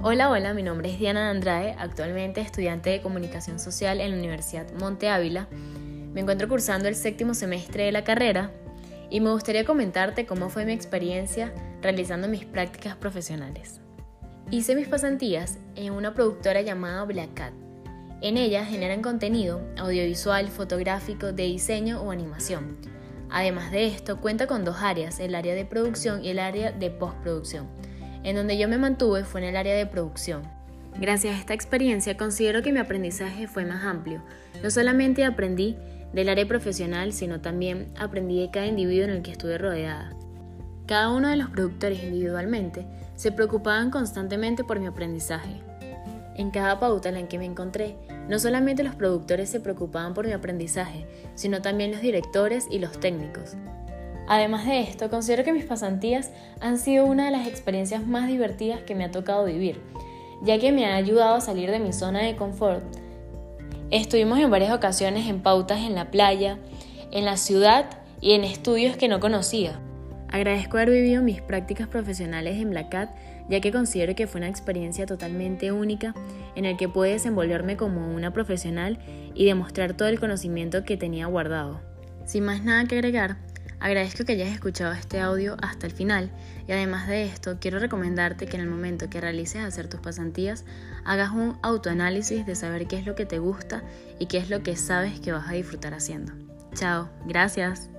Hola, hola, mi nombre es Diana Andrade, actualmente estudiante de Comunicación Social en la Universidad Monte Ávila. Me encuentro cursando el séptimo semestre de la carrera y me gustaría comentarte cómo fue mi experiencia realizando mis prácticas profesionales. Hice mis pasantías en una productora llamada Black Cat. En ella generan contenido audiovisual, fotográfico, de diseño o animación. Además de esto, cuenta con dos áreas, el área de producción y el área de postproducción. En donde yo me mantuve fue en el área de producción. Gracias a esta experiencia considero que mi aprendizaje fue más amplio. No solamente aprendí del área profesional, sino también aprendí de cada individuo en el que estuve rodeada. Cada uno de los productores individualmente se preocupaban constantemente por mi aprendizaje. En cada pauta en la que me encontré, no solamente los productores se preocupaban por mi aprendizaje, sino también los directores y los técnicos. Además de esto, considero que mis pasantías han sido una de las experiencias más divertidas que me ha tocado vivir, ya que me ha ayudado a salir de mi zona de confort. Estuvimos en varias ocasiones en pautas en la playa, en la ciudad y en estudios que no conocía. Agradezco haber vivido mis prácticas profesionales en Black Cat, ya que considero que fue una experiencia totalmente única en el que pude desenvolverme como una profesional y demostrar todo el conocimiento que tenía guardado. Sin más nada que agregar, agradezco que hayas escuchado este audio hasta el final y además de esto quiero recomendarte que en el momento que realices hacer tus pasantías hagas un autoanálisis de saber qué es lo que te gusta y qué es lo que sabes que vas a disfrutar haciendo. Chao, gracias.